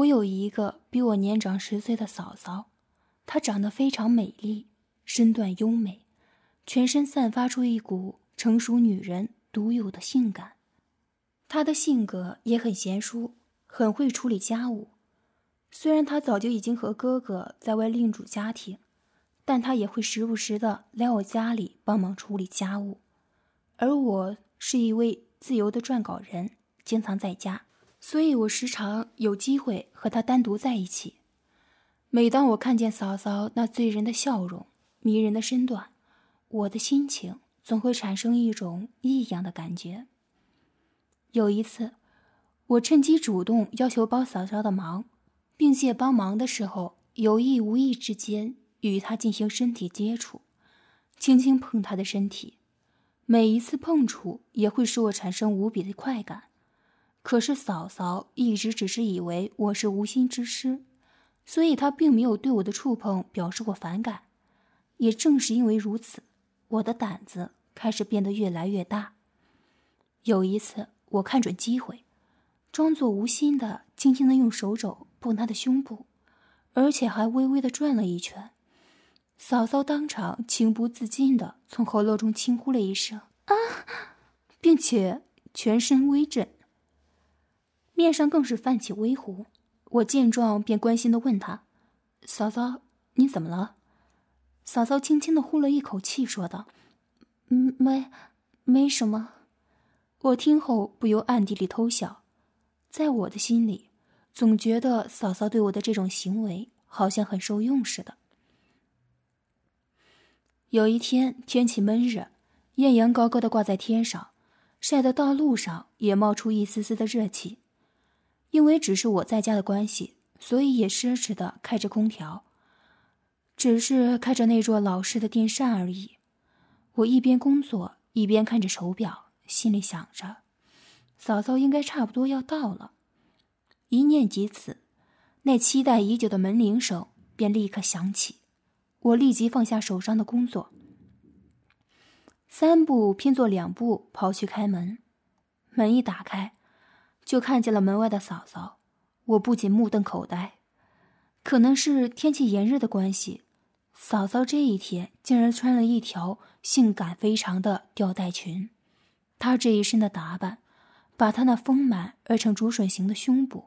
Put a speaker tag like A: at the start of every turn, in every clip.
A: 我有一个比我年长十岁的嫂嫂，她长得非常美丽，身段优美，全身散发出一股成熟女人独有的性感。她的性格也很贤淑，很会处理家务。虽然她早就已经和哥哥在外另组家庭，但她也会时不时的来我家里帮忙处理家务。而我是一位自由的撰稿人，经常在家。所以我时常有机会和他单独在一起。每当我看见嫂嫂那醉人的笑容、迷人的身段，我的心情总会产生一种异样的感觉。有一次，我趁机主动要求帮嫂嫂的忙，并且帮忙的时候有意无意之间与她进行身体接触，轻轻碰她的身体。每一次碰触也会使我产生无比的快感。可是嫂嫂一直只是以为我是无心之失，所以她并没有对我的触碰表示过反感。也正是因为如此，我的胆子开始变得越来越大。有一次，我看准机会，装作无心的，轻轻的用手肘碰她的胸部，而且还微微的转了一圈。嫂嫂当场情不自禁的从喉咙中轻呼了一声“啊”，并且全身微震。面上更是泛起微红，我见状便关心的问他：“嫂嫂，你怎么了？”嫂嫂轻轻的呼了一口气，说道：“嗯，没，没什么。”我听后不由暗地里偷笑，在我的心里，总觉得嫂嫂对我的这种行为好像很受用似的。有一天天气闷热，艳阳高高的挂在天上，晒得道路上也冒出一丝丝的热气。因为只是我在家的关系，所以也奢侈的开着空调，只是开着那座老式的电扇而已。我一边工作一边看着手表，心里想着，嫂嫂应该差不多要到了。一念及此，那期待已久的门铃声便立刻响起。我立即放下手上的工作，三步拼作两步跑去开门。门一打开。就看见了门外的嫂嫂，我不仅目瞪口呆，可能是天气炎热的关系，嫂嫂这一天竟然穿了一条性感非常的吊带裙。她这一身的打扮，把她那丰满而成竹笋形的胸部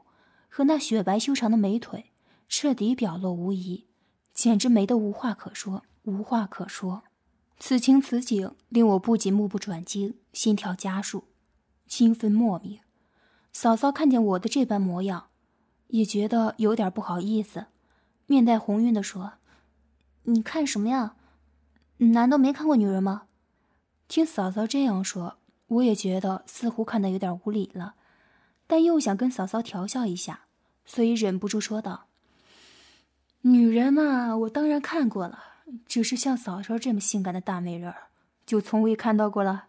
A: 和那雪白修长的美腿彻底表露无遗，简直美得无话可说，无话可说。此情此景令我不仅目不转睛，心跳加速，兴奋莫名。嫂嫂看见我的这般模样，也觉得有点不好意思，面带红晕的说：“你看什么呀？难道没看过女人吗？”听嫂嫂这样说，我也觉得似乎看得有点无理了，但又想跟嫂嫂调笑一下，所以忍不住说道：“女人嘛，我当然看过了，只是像嫂嫂这么性感的大美人，就从未看到过了。”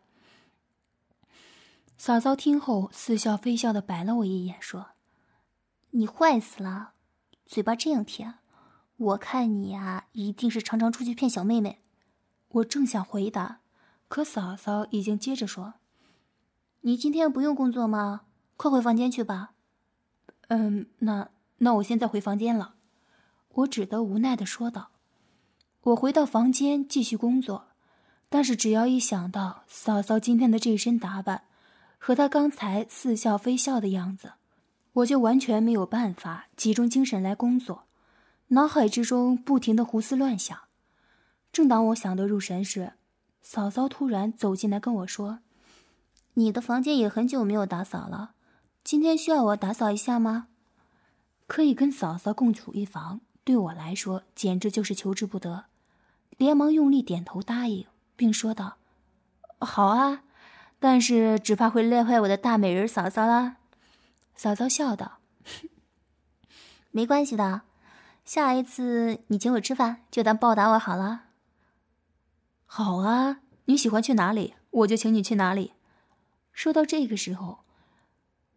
A: 嫂嫂听后，似笑非笑的白了我一眼，说：“你坏死了，嘴巴这样甜，我看你呀，一定是常常出去骗小妹妹。”我正想回答，可嫂嫂已经接着说：“你今天不用工作吗？快回房间去吧。”“嗯，那那我现在回房间了。”我只得无奈的说道。我回到房间继续工作，但是只要一想到嫂嫂今天的这身打扮，和他刚才似笑非笑的样子，我就完全没有办法集中精神来工作，脑海之中不停的胡思乱想。正当我想得入神时，嫂嫂突然走进来跟我说：“你的房间也很久没有打扫了，今天需要我打扫一下吗？”可以跟嫂嫂共处一房，对我来说简直就是求之不得，连忙用力点头答应，并说道：“好啊。”但是只怕会累坏我的大美人嫂嫂啦。嫂嫂笑道：“没关系的，下一次你请我吃饭，就当报答我好了。”好啊，你喜欢去哪里，我就请你去哪里。说到这个时候，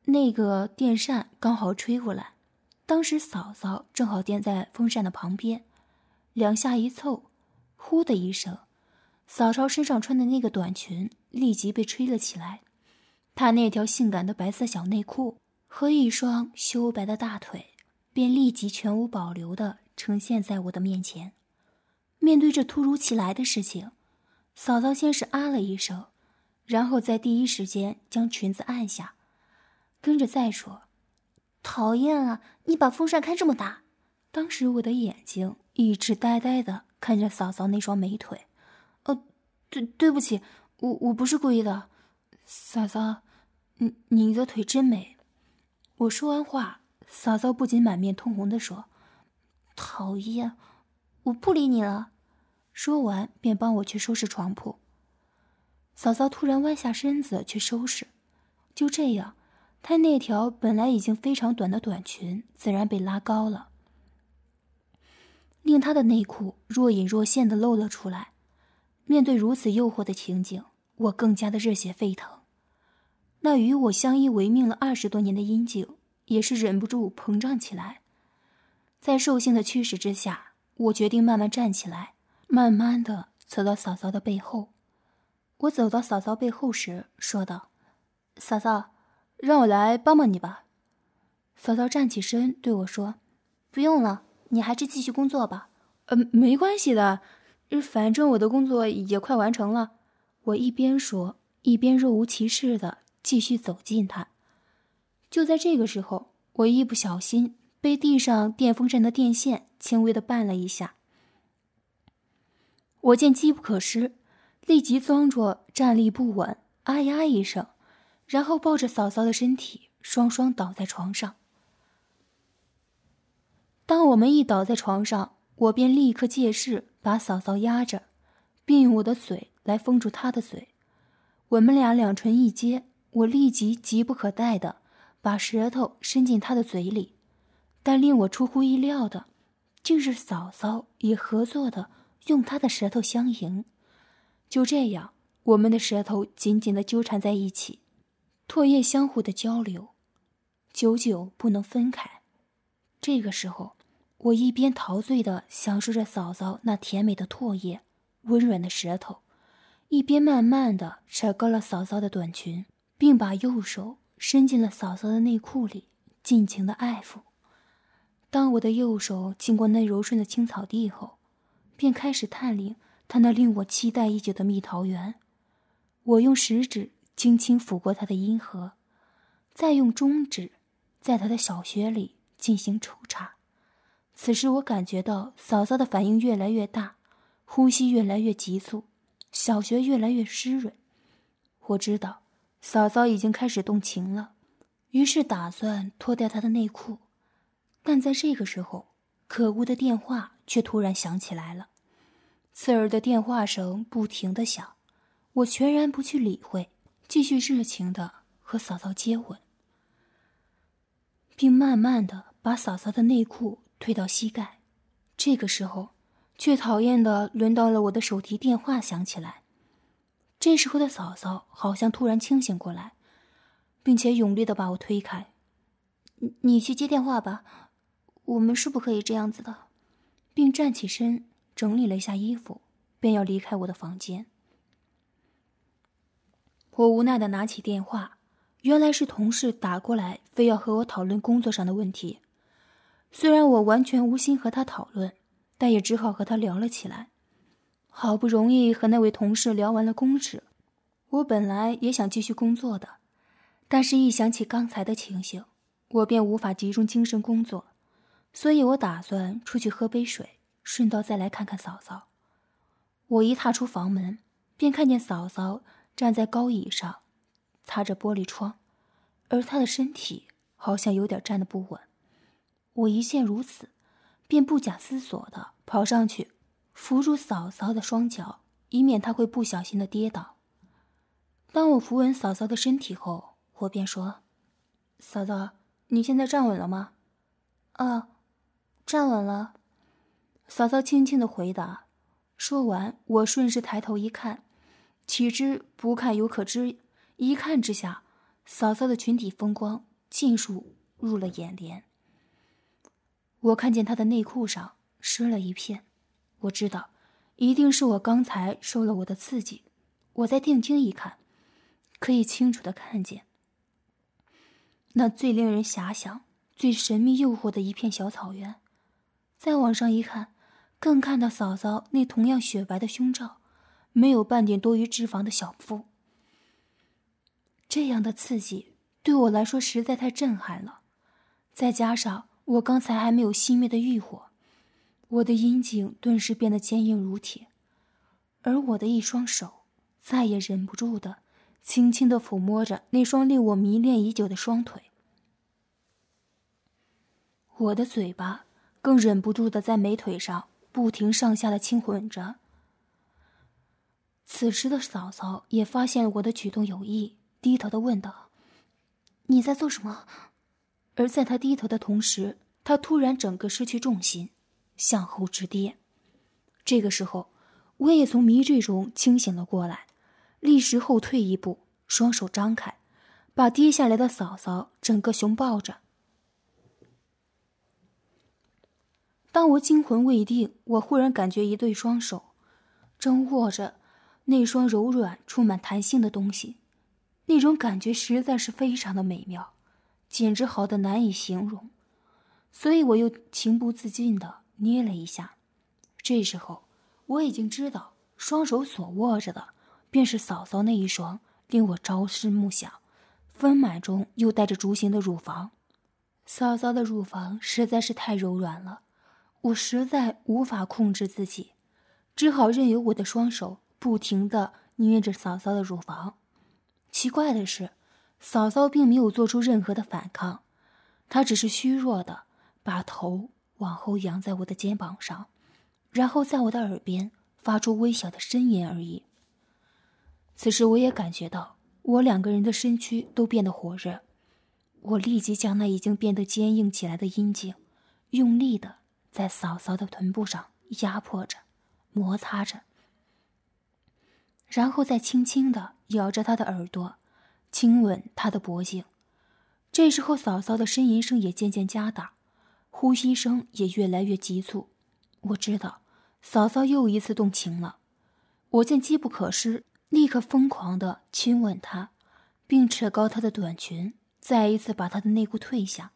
A: 那个电扇刚好吹过来，当时嫂嫂正好垫在风扇的旁边，两下一凑，呼的一声。嫂嫂身上穿的那个短裙立即被吹了起来，她那条性感的白色小内裤和一双修白的大腿便立即全无保留的呈现在我的面前。面对这突如其来的事情，嫂嫂先是啊了一声，然后在第一时间将裙子按下，跟着再说：“讨厌啊！你把风扇开这么大。”当时我的眼睛一直呆呆的看着嫂嫂那双美腿。对，对不起，我我不是故意的，嫂嫂，你你的腿真美。我说完话，嫂嫂不仅满面通红的说：“讨厌。”我不理你了。说完，便帮我去收拾床铺。嫂嫂突然弯下身子去收拾，就这样，她那条本来已经非常短的短裙自然被拉高了，令她的内裤若隐若现的露了出来。面对如此诱惑的情景，我更加的热血沸腾。那与我相依为命了二十多年的阴茎也是忍不住膨胀起来。在兽性的驱使之下。我决定慢慢站起来，慢慢的走到嫂嫂的背后。我走到嫂嫂背后时，说道：“嫂嫂，让我来帮帮你吧。”嫂嫂站起身对我说：“不用了，你还是继续工作吧。”“呃，没关系的，反正我的工作也快完成了。”我一边说，一边若无其事的继续走近他。就在这个时候，我一不小心。被地上电风扇的电线轻微的绊了一下，我见机不可失，立即装作站立不稳，啊呀一声，然后抱着嫂嫂的身体，双双倒在床上。当我们一倒在床上，我便立刻借势把嫂嫂压着，并用我的嘴来封住她的嘴。我们俩两唇一接，我立即急不可待的把舌头伸进她的嘴里。但令我出乎意料的，竟是嫂嫂也合作的用她的舌头相迎。就这样，我们的舌头紧紧的纠缠在一起，唾液相互的交流，久久不能分开。这个时候，我一边陶醉的享受着嫂嫂那甜美的唾液、温软的舌头，一边慢慢的扯高了嫂嫂的短裙，并把右手伸进了嫂嫂的内裤里，尽情的爱抚。当我的右手经过那柔顺的青草地后，便开始探领他那令我期待已久的蜜桃园。我用食指轻轻抚过他的阴核，再用中指在他的小穴里进行抽插。此时我感觉到嫂嫂的反应越来越大，呼吸越来越急促，小穴越来越湿润。我知道嫂嫂已经开始动情了，于是打算脱掉她的内裤。但在这个时候，可恶的电话却突然响起来了，刺耳的电话声不停的响，我全然不去理会，继续热情的和嫂嫂接吻，并慢慢的把嫂嫂的内裤推到膝盖。这个时候，却讨厌的轮到了我的手提电话响起来。这时候的嫂嫂好像突然清醒过来，并且勇烈的把我推开：“你你去接电话吧。”我们是不可以这样子的，并站起身整理了一下衣服，便要离开我的房间。我无奈的拿起电话，原来是同事打过来，非要和我讨论工作上的问题。虽然我完全无心和他讨论，但也只好和他聊了起来。好不容易和那位同事聊完了公事，我本来也想继续工作的，但是一想起刚才的情形，我便无法集中精神工作。所以我打算出去喝杯水，顺道再来看看嫂嫂。我一踏出房门，便看见嫂嫂站在高椅上，擦着玻璃窗，而她的身体好像有点站得不稳。我一见如此，便不假思索的跑上去，扶住嫂嫂的双脚，以免她会不小心的跌倒。当我扶稳嫂嫂的身体后，我便说：“嫂嫂，你现在站稳了吗？”“啊。”站稳了，嫂嫂轻轻的回答。说完，我顺势抬头一看，岂知不看犹可知，一看之下，嫂嫂的裙底风光尽数入了眼帘。我看见她的内裤上湿了一片，我知道，一定是我刚才受了我的刺激。我再定睛一看，可以清楚的看见那最令人遐想。最神秘诱惑的一片小草原。再往上一看，更看到嫂嫂那同样雪白的胸罩，没有半点多余脂肪的小腹。这样的刺激对我来说实在太震撼了，再加上我刚才还没有熄灭的欲火，我的阴茎顿时变得坚硬如铁，而我的一双手再也忍不住的。轻轻的抚摸着那双令我迷恋已久的双腿，我的嘴巴更忍不住的在美腿上不停上下的轻吻着。此时的嫂嫂也发现我的举动有异，低头的问道：“你在做什么？”而在他低头的同时，他突然整个失去重心，向后直跌。这个时候，我也从迷醉中清醒了过来。立时后退一步，双手张开，把跌下来的嫂嫂整个熊抱着。当我惊魂未定，我忽然感觉一对双手正握着那双柔软、充满弹性的东西，那种感觉实在是非常的美妙，简直好的难以形容。所以我又情不自禁的捏了一下。这时候，我已经知道双手所握着的。便是嫂嫂那一双令我朝思暮想、丰满中又带着竹形的乳房。嫂嫂的乳房实在是太柔软了，我实在无法控制自己，只好任由我的双手不停的捏着嫂嫂的乳房。奇怪的是，嫂嫂并没有做出任何的反抗，她只是虚弱的把头往后仰在我的肩膀上，然后在我的耳边发出微小的呻吟而已。此时，我也感觉到我两个人的身躯都变得火热。我立即将那已经变得坚硬起来的阴茎，用力的在嫂嫂的臀部上压迫着、摩擦着，然后再轻轻的咬着她的耳朵，亲吻她的脖颈。这时候，嫂嫂的呻吟声也渐渐加大，呼吸声也越来越急促。我知道，嫂嫂又一次动情了。我见机不可失。立刻疯狂的亲吻她，并扯高她的短裙，再一次把她的内裤褪下，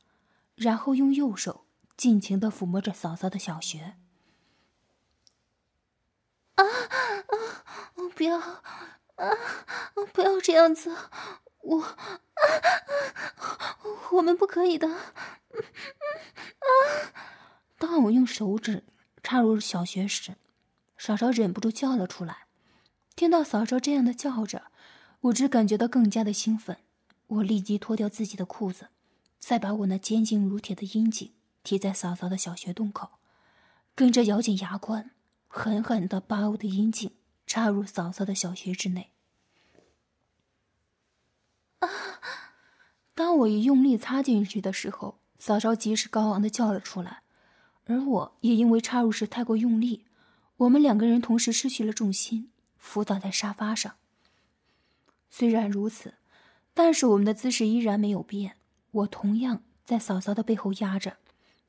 A: 然后用右手尽情的抚摸着嫂嫂的小穴。啊啊！不要啊！不要这样子，我啊啊！我们不可以的。啊！当我用手指插入小穴时，嫂嫂忍不住叫了出来。听到嫂嫂这样的叫着，我只感觉到更加的兴奋。我立即脱掉自己的裤子，再把我那坚硬如铁的阴茎贴在嫂嫂的小穴洞口，跟着咬紧牙关，狠狠地把我的阴茎插入嫂嫂的小穴之内。啊！当我一用力插进去的时候，嫂嫂及时高昂的叫了出来，而我也因为插入时太过用力，我们两个人同时失去了重心。伏倒在沙发上。虽然如此，但是我们的姿势依然没有变。我同样在嫂嫂的背后压着，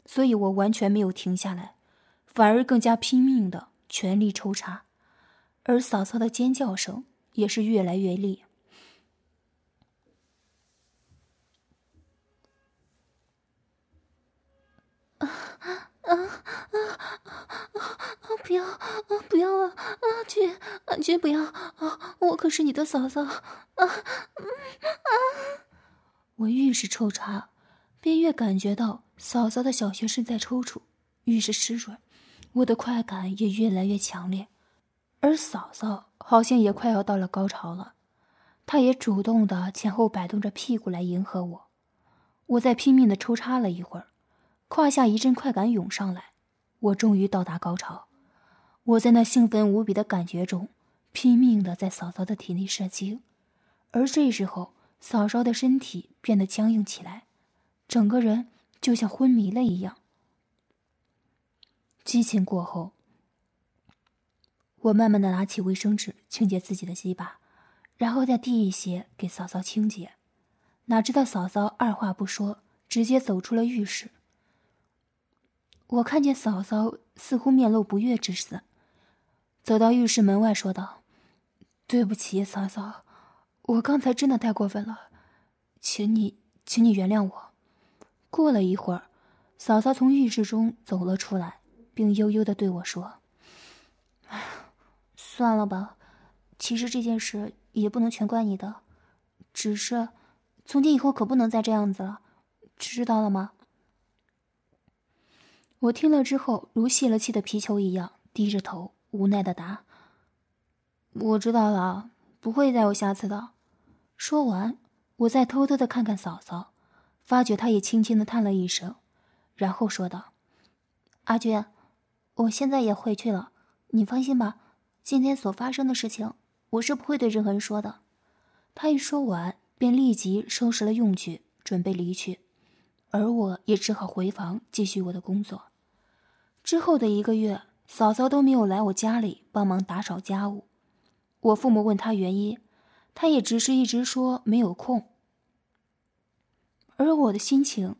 A: 所以我完全没有停下来，反而更加拼命的全力抽插，而嫂嫂的尖叫声也是越来越厉。啊啊啊！不要啊！不要啊！啊，绝啊绝不要啊！我可是你的嫂嫂啊！啊！我越是抽插，便越感觉到嫂嫂的小穴是在抽搐，越是湿润，我的快感也越来越强烈。而嫂嫂好像也快要到了高潮了，她也主动的前后摆动着屁股来迎合我。我在拼命的抽插了一会儿，胯下一阵快感涌上来，我终于到达高潮。我在那兴奋无比的感觉中，拼命的在嫂嫂的体内射精，而这时候，嫂嫂的身体变得僵硬起来，整个人就像昏迷了一样。激情过后，我慢慢的拿起卫生纸清洁自己的鸡巴，然后再递一些给嫂嫂清洁。哪知道嫂嫂二话不说，直接走出了浴室。我看见嫂嫂似乎面露不悦之色。走到浴室门外，说道：“对不起，嫂嫂，我刚才真的太过分了，请你，请你原谅我。过了一会儿，嫂嫂从浴室中走了出来，并悠悠的对我说：“算了吧，其实这件事也不能全怪你的，只是从今以后可不能再这样子了，知道了吗？”我听了之后，如泄了气的皮球一样，低着头无奈的答：“我知道了，不会再有下次的。”说完，我再偷偷的看看嫂嫂。发觉她也轻轻的叹了一声，然后说道：“阿娟，我现在也回去了，你放心吧。今天所发生的事情，我是不会对任何人说的。”他一说完，便立即收拾了用具，准备离去，而我也只好回房继续我的工作。之后的一个月，嫂嫂都没有来我家里帮忙打扫家务。我父母问他原因，他也只是一直说没有空。而我的心情，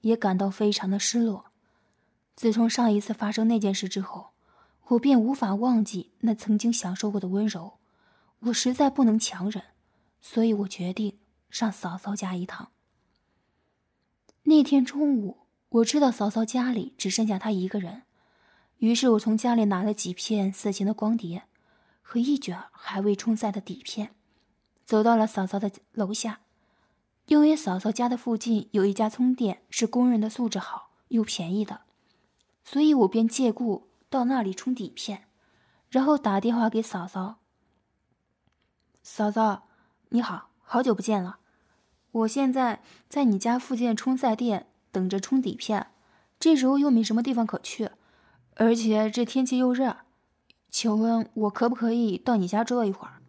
A: 也感到非常的失落。自从上一次发生那件事之后，我便无法忘记那曾经享受过的温柔。我实在不能强忍，所以我决定上嫂嫂家一趟。那天中午，我知道嫂嫂家里只剩下她一个人，于是我从家里拿了几片色情的光碟和一卷还未冲塞的底片，走到了嫂嫂的楼下。因为嫂嫂家的附近有一家充店，是公认的素质好又便宜的，所以我便借故到那里充底片，然后打电话给嫂嫂。嫂嫂，你好，好久不见了，我现在在你家附近充赛店等着充底片，这时候又没什么地方可去，而且这天气又热，请问我可不可以到你家坐一会儿？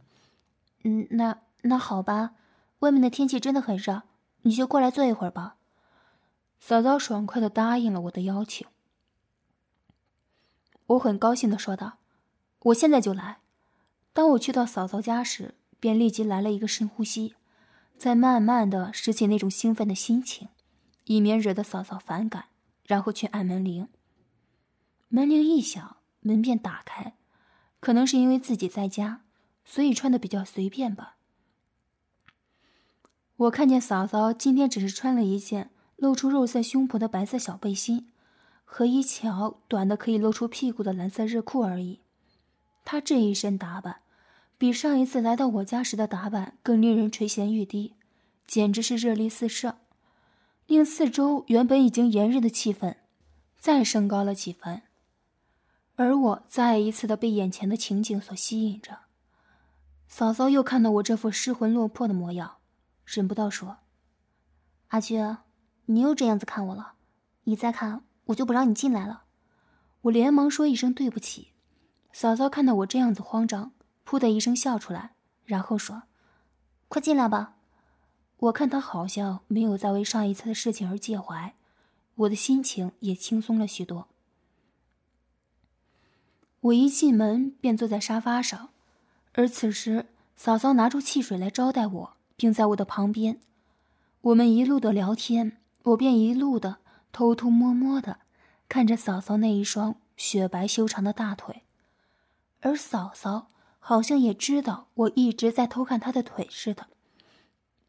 A: 嗯，那那好吧。外面的天气真的很热，你就过来坐一会儿吧。嫂嫂爽快的答应了我的邀请。我很高兴的说道：“我现在就来。”当我去到嫂嫂家时，便立即来了一个深呼吸，再慢慢的拾起那种兴奋的心情，以免惹得嫂嫂反感，然后去按门铃。门铃一响，门便打开，可能是因为自己在家，所以穿的比较随便吧。我看见嫂嫂今天只是穿了一件露出肉色胸脯的白色小背心，和一条短的可以露出屁股的蓝色热裤而已。他这一身打扮，比上一次来到我家时的打扮更令人垂涎欲滴，简直是热力四射，令四周原本已经炎热的气氛再升高了几分。而我再一次的被眼前的情景所吸引着。嫂嫂又看到我这副失魂落魄的模样。忍不到说：“阿娟，你又这样子看我了，你再看我就不让你进来了。”我连忙说一声对不起。嫂嫂看到我这样子慌张，噗的一声笑出来，然后说：“快进来吧。”我看她好像没有再为上一次的事情而介怀，我的心情也轻松了许多。我一进门便坐在沙发上，而此时嫂嫂拿出汽水来招待我。并在我的旁边，我们一路的聊天，我便一路的偷偷摸摸的看着嫂嫂那一双雪白修长的大腿，而嫂嫂好像也知道我一直在偷看她的腿似的，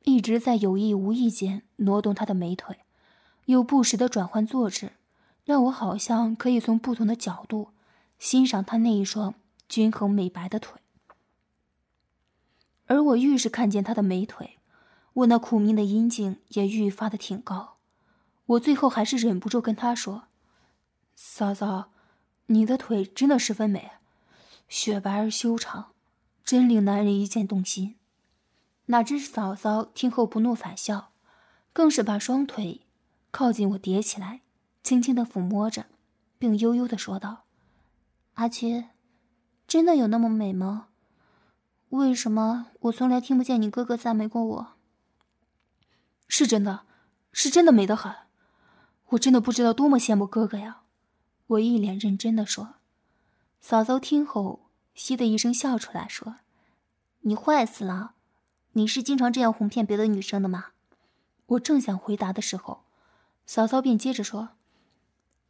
A: 一直在有意无意间挪动她的美腿，又不时的转换坐姿，让我好像可以从不同的角度欣赏她那一双均衡美白的腿。而我愈是看见她的美腿，我那苦命的阴茎也愈发的挺高。我最后还是忍不住跟她说：“嫂嫂，你的腿真的十分美，雪白而修长，真令男人一见动心。”哪知嫂嫂听后不怒反笑，更是把双腿靠近我叠起来，轻轻的抚摸着，并悠悠的说道：“阿七，真的有那么美吗？”为什么我从来听不见你哥哥赞美过我？是真的，是真的美得很，我真的不知道多么羡慕哥哥呀！我一脸认真的说。嫂嫂听后，嘻的一声笑出来，说：“你坏死了，你是经常这样哄骗别的女生的吗？”我正想回答的时候，嫂嫂便接着说：“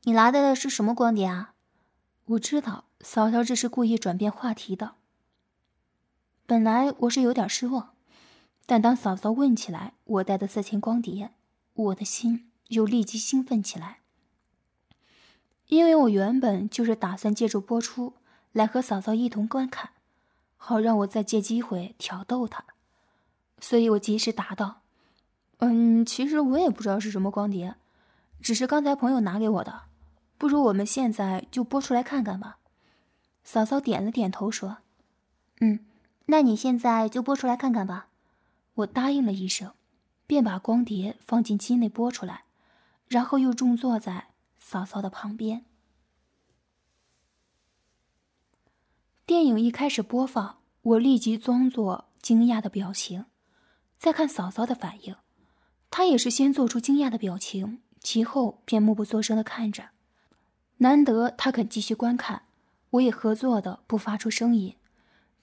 A: 你拿的是什么光碟啊？”我知道嫂嫂这是故意转变话题的。本来我是有点失望，但当嫂嫂问起来我带的色情光碟，我的心又立即兴奋起来，因为我原本就是打算借助播出来和嫂嫂一同观看，好让我再借机会挑逗她，所以我及时答道：“嗯，其实我也不知道是什么光碟，只是刚才朋友拿给我的，不如我们现在就播出来看看吧。”嫂嫂点了点头说：“嗯，那你现在就播出来看看吧。”我答应了一声，便把光碟放进机内播出来。然后又重坐在嫂嫂的旁边。电影一开始播放，我立即装作惊讶的表情，再看嫂嫂的反应，她也是先做出惊讶的表情，其后便默不作声的看着。难得她肯继续观看，我也合作的不发出声音，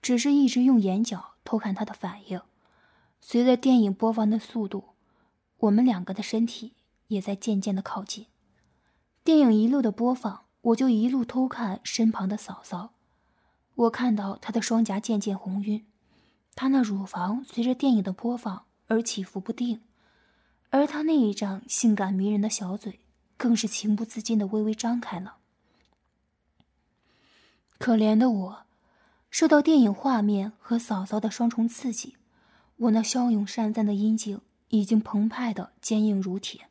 A: 只是一直用眼角偷看她的反应。随着电影播放的速度，我们两个的身体。也在渐渐的靠近，电影一路的播放，我就一路偷看身旁的嫂嫂。我看到她的双颊渐渐红晕，她那乳房随着电影的播放而起伏不定，而她那一张性感迷人的小嘴，更是情不自禁的微微张开了。可怜的我，受到电影画面和嫂嫂的双重刺激，我那骁勇善战的阴茎已经澎湃的坚硬如铁。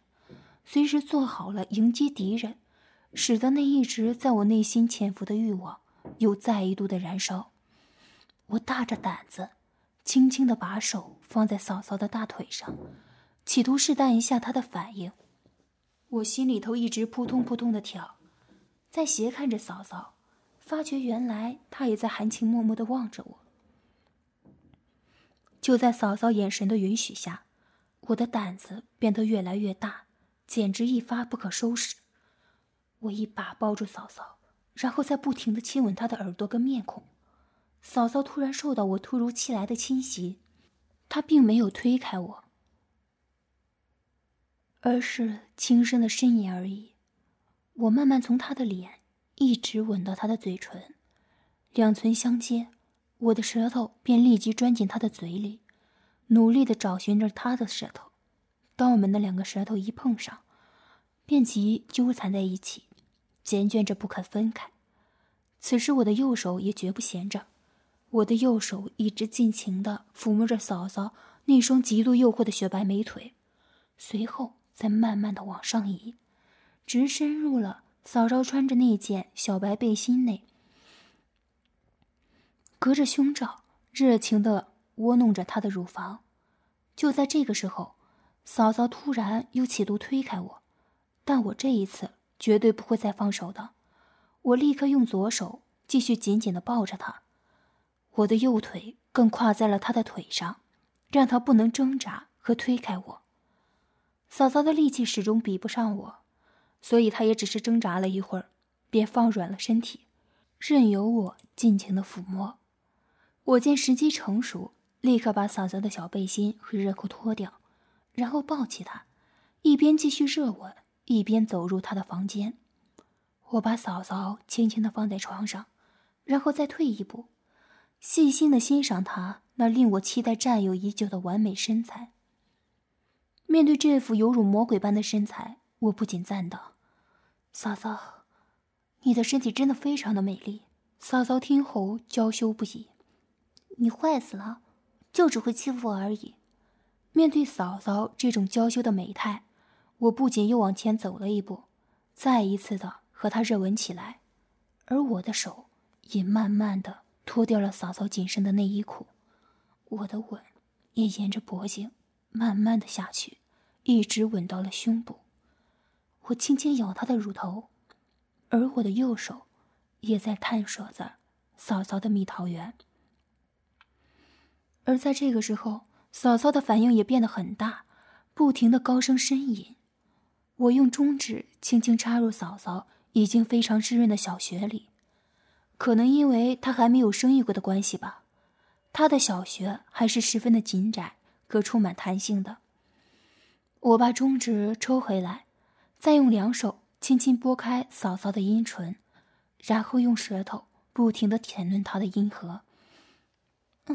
A: 随时做好了迎击敌人，使得那一直在我内心潜伏的欲望又再一度的燃烧。我大着胆子，轻轻的把手放在嫂嫂的大腿上，企图试探一下她的反应。我心里头一直扑通扑通的跳，在斜看着嫂嫂，发觉原来她也在含情脉脉的望着我。就在嫂嫂眼神的允许下，我的胆子变得越来越大。简直一发不可收拾！我一把抱住嫂嫂，然后再不停的亲吻她的耳朵跟面孔。嫂嫂突然受到我突如其来的侵袭，她并没有推开我，而是轻声的呻吟而已。我慢慢从她的脸一直吻到她的嘴唇，两唇相接，我的舌头便立即钻进她的嘴里，努力的找寻着她的舌头。当我们的两个舌头一碰上，便即纠缠在一起，缱绻着不肯分开。此时我的右手也绝不闲着，我的右手一直尽情地抚摸着嫂嫂那双极度诱惑的雪白美腿，随后再慢慢地往上移，直深入了嫂嫂穿着那件小白背心内，隔着胸罩热情地窝弄着她的乳房。就在这个时候。嫂嫂突然又企图推开我，但我这一次绝对不会再放手的。我立刻用左手继续紧紧的抱着她，我的右腿更跨在了她的腿上，让她不能挣扎和推开我。嫂嫂的力气始终比不上我，所以她也只是挣扎了一会儿，便放软了身体，任由我尽情的抚摸。我见时机成熟，立刻把嫂嫂的小背心和热裤脱掉。然后抱起他，一边继续热吻，一边走入他的房间。我把嫂嫂轻轻的放在床上，然后再退一步，细心的欣赏她那令我期待占有已久的完美身材。面对这副犹如魔鬼般的身材，我不仅赞道：“嫂嫂，你的身体真的非常的美丽。”嫂嫂听后娇羞不已：“你坏死了，就只会欺负我而已。”面对嫂嫂这种娇羞的美态，我不仅又往前走了一步，再一次的和她热吻起来，而我的手也慢慢的脱掉了嫂嫂紧身的内衣裤，我的吻也沿着脖颈慢慢的下去，一直吻到了胸部。我轻轻咬她的乳头，而我的右手也在探索着嫂嫂的蜜桃园。而在这个时候。嫂嫂的反应也变得很大，不停的高声呻吟。我用中指轻轻插入嫂嫂已经非常湿润的小穴里，可能因为她还没有生育过的关系吧，她的小穴还是十分的紧窄，可充满弹性的。我把中指抽回来，再用两手轻轻拨开嫂嫂的阴唇，然后用舌头不停的舔润她的阴核。啊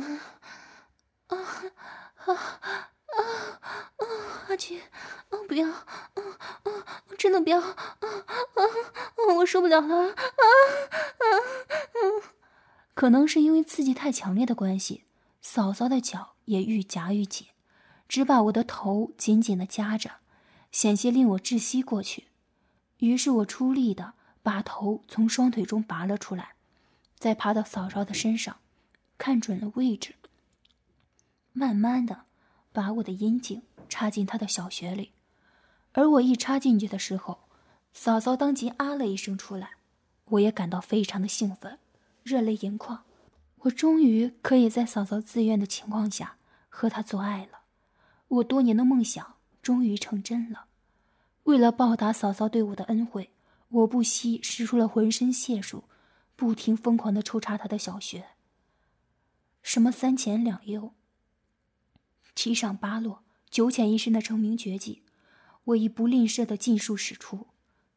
A: 啊！啊啊啊，阿俊，啊不要，啊啊，真的不要，啊啊，我受不了了，啊啊啊！可能是因为刺激太强烈的关系，嫂嫂的脚也愈夹愈紧，只把我的头紧紧的夹着，险些令我窒息过去。于是我出力的把头从双腿中拔了出来，再爬到嫂嫂的身上，看准了位置，慢慢的把我的阴茎插进她的小穴里。而我一插进去的时候，嫂嫂当即啊了一声出来，我也感到非常的兴奋。热泪盈眶，我终于可以在嫂嫂自愿的情况下和她做爱了。我多年的梦想终于成真了。为了报答嫂嫂对我的恩惠，我不惜使出了浑身解数，不停疯狂的抽插她的小穴。什么三前两右、七上八落、九浅一深的成名绝技，我已不吝啬的尽数使出，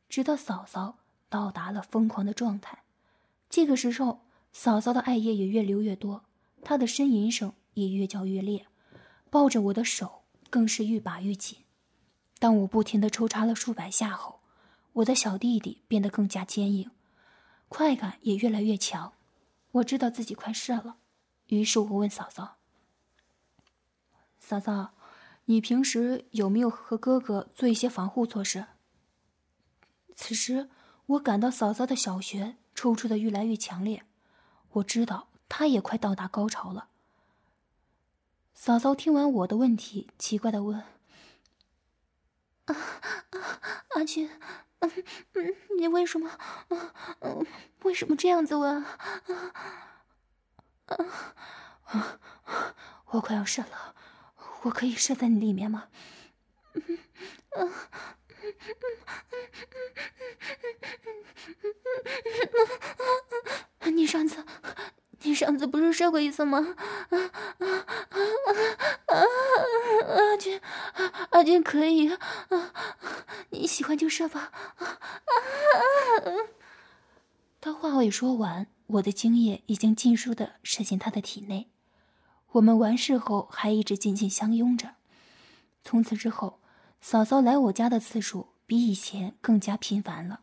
A: 直到嫂嫂到达了疯狂的状态。这个时候，嫂嫂的爱液也越流越多，她的呻吟声也越叫越烈，抱着我的手更是愈把愈紧。当我不停的抽插了数百下后，我的小弟弟变得更加坚硬，快感也越来越强。我知道自己快射了，于是我问嫂嫂：“嫂嫂，你平时有没有和哥哥做一些防护措施？”此时，我感到嫂嫂的小穴。抽搐的越来越强烈，我知道她也快到达高潮了。嫂嫂听完我的问题，奇怪的问：“啊啊，阿俊，嗯嗯，你为什么，嗯为什么这样子问？啊啊，我快要射了，我可以射在你里面吗？嗯嗯。”你上次，你上次不是射过一次吗？啊啊啊啊！阿俊，阿俊可以啊，你喜欢就射吧。啊啊！他话未说完，我的精液已经尽数的射进他的体内。我们完事后还一直紧紧相拥着。从此之后。嫂嫂来我家的次数比以前更加频繁了。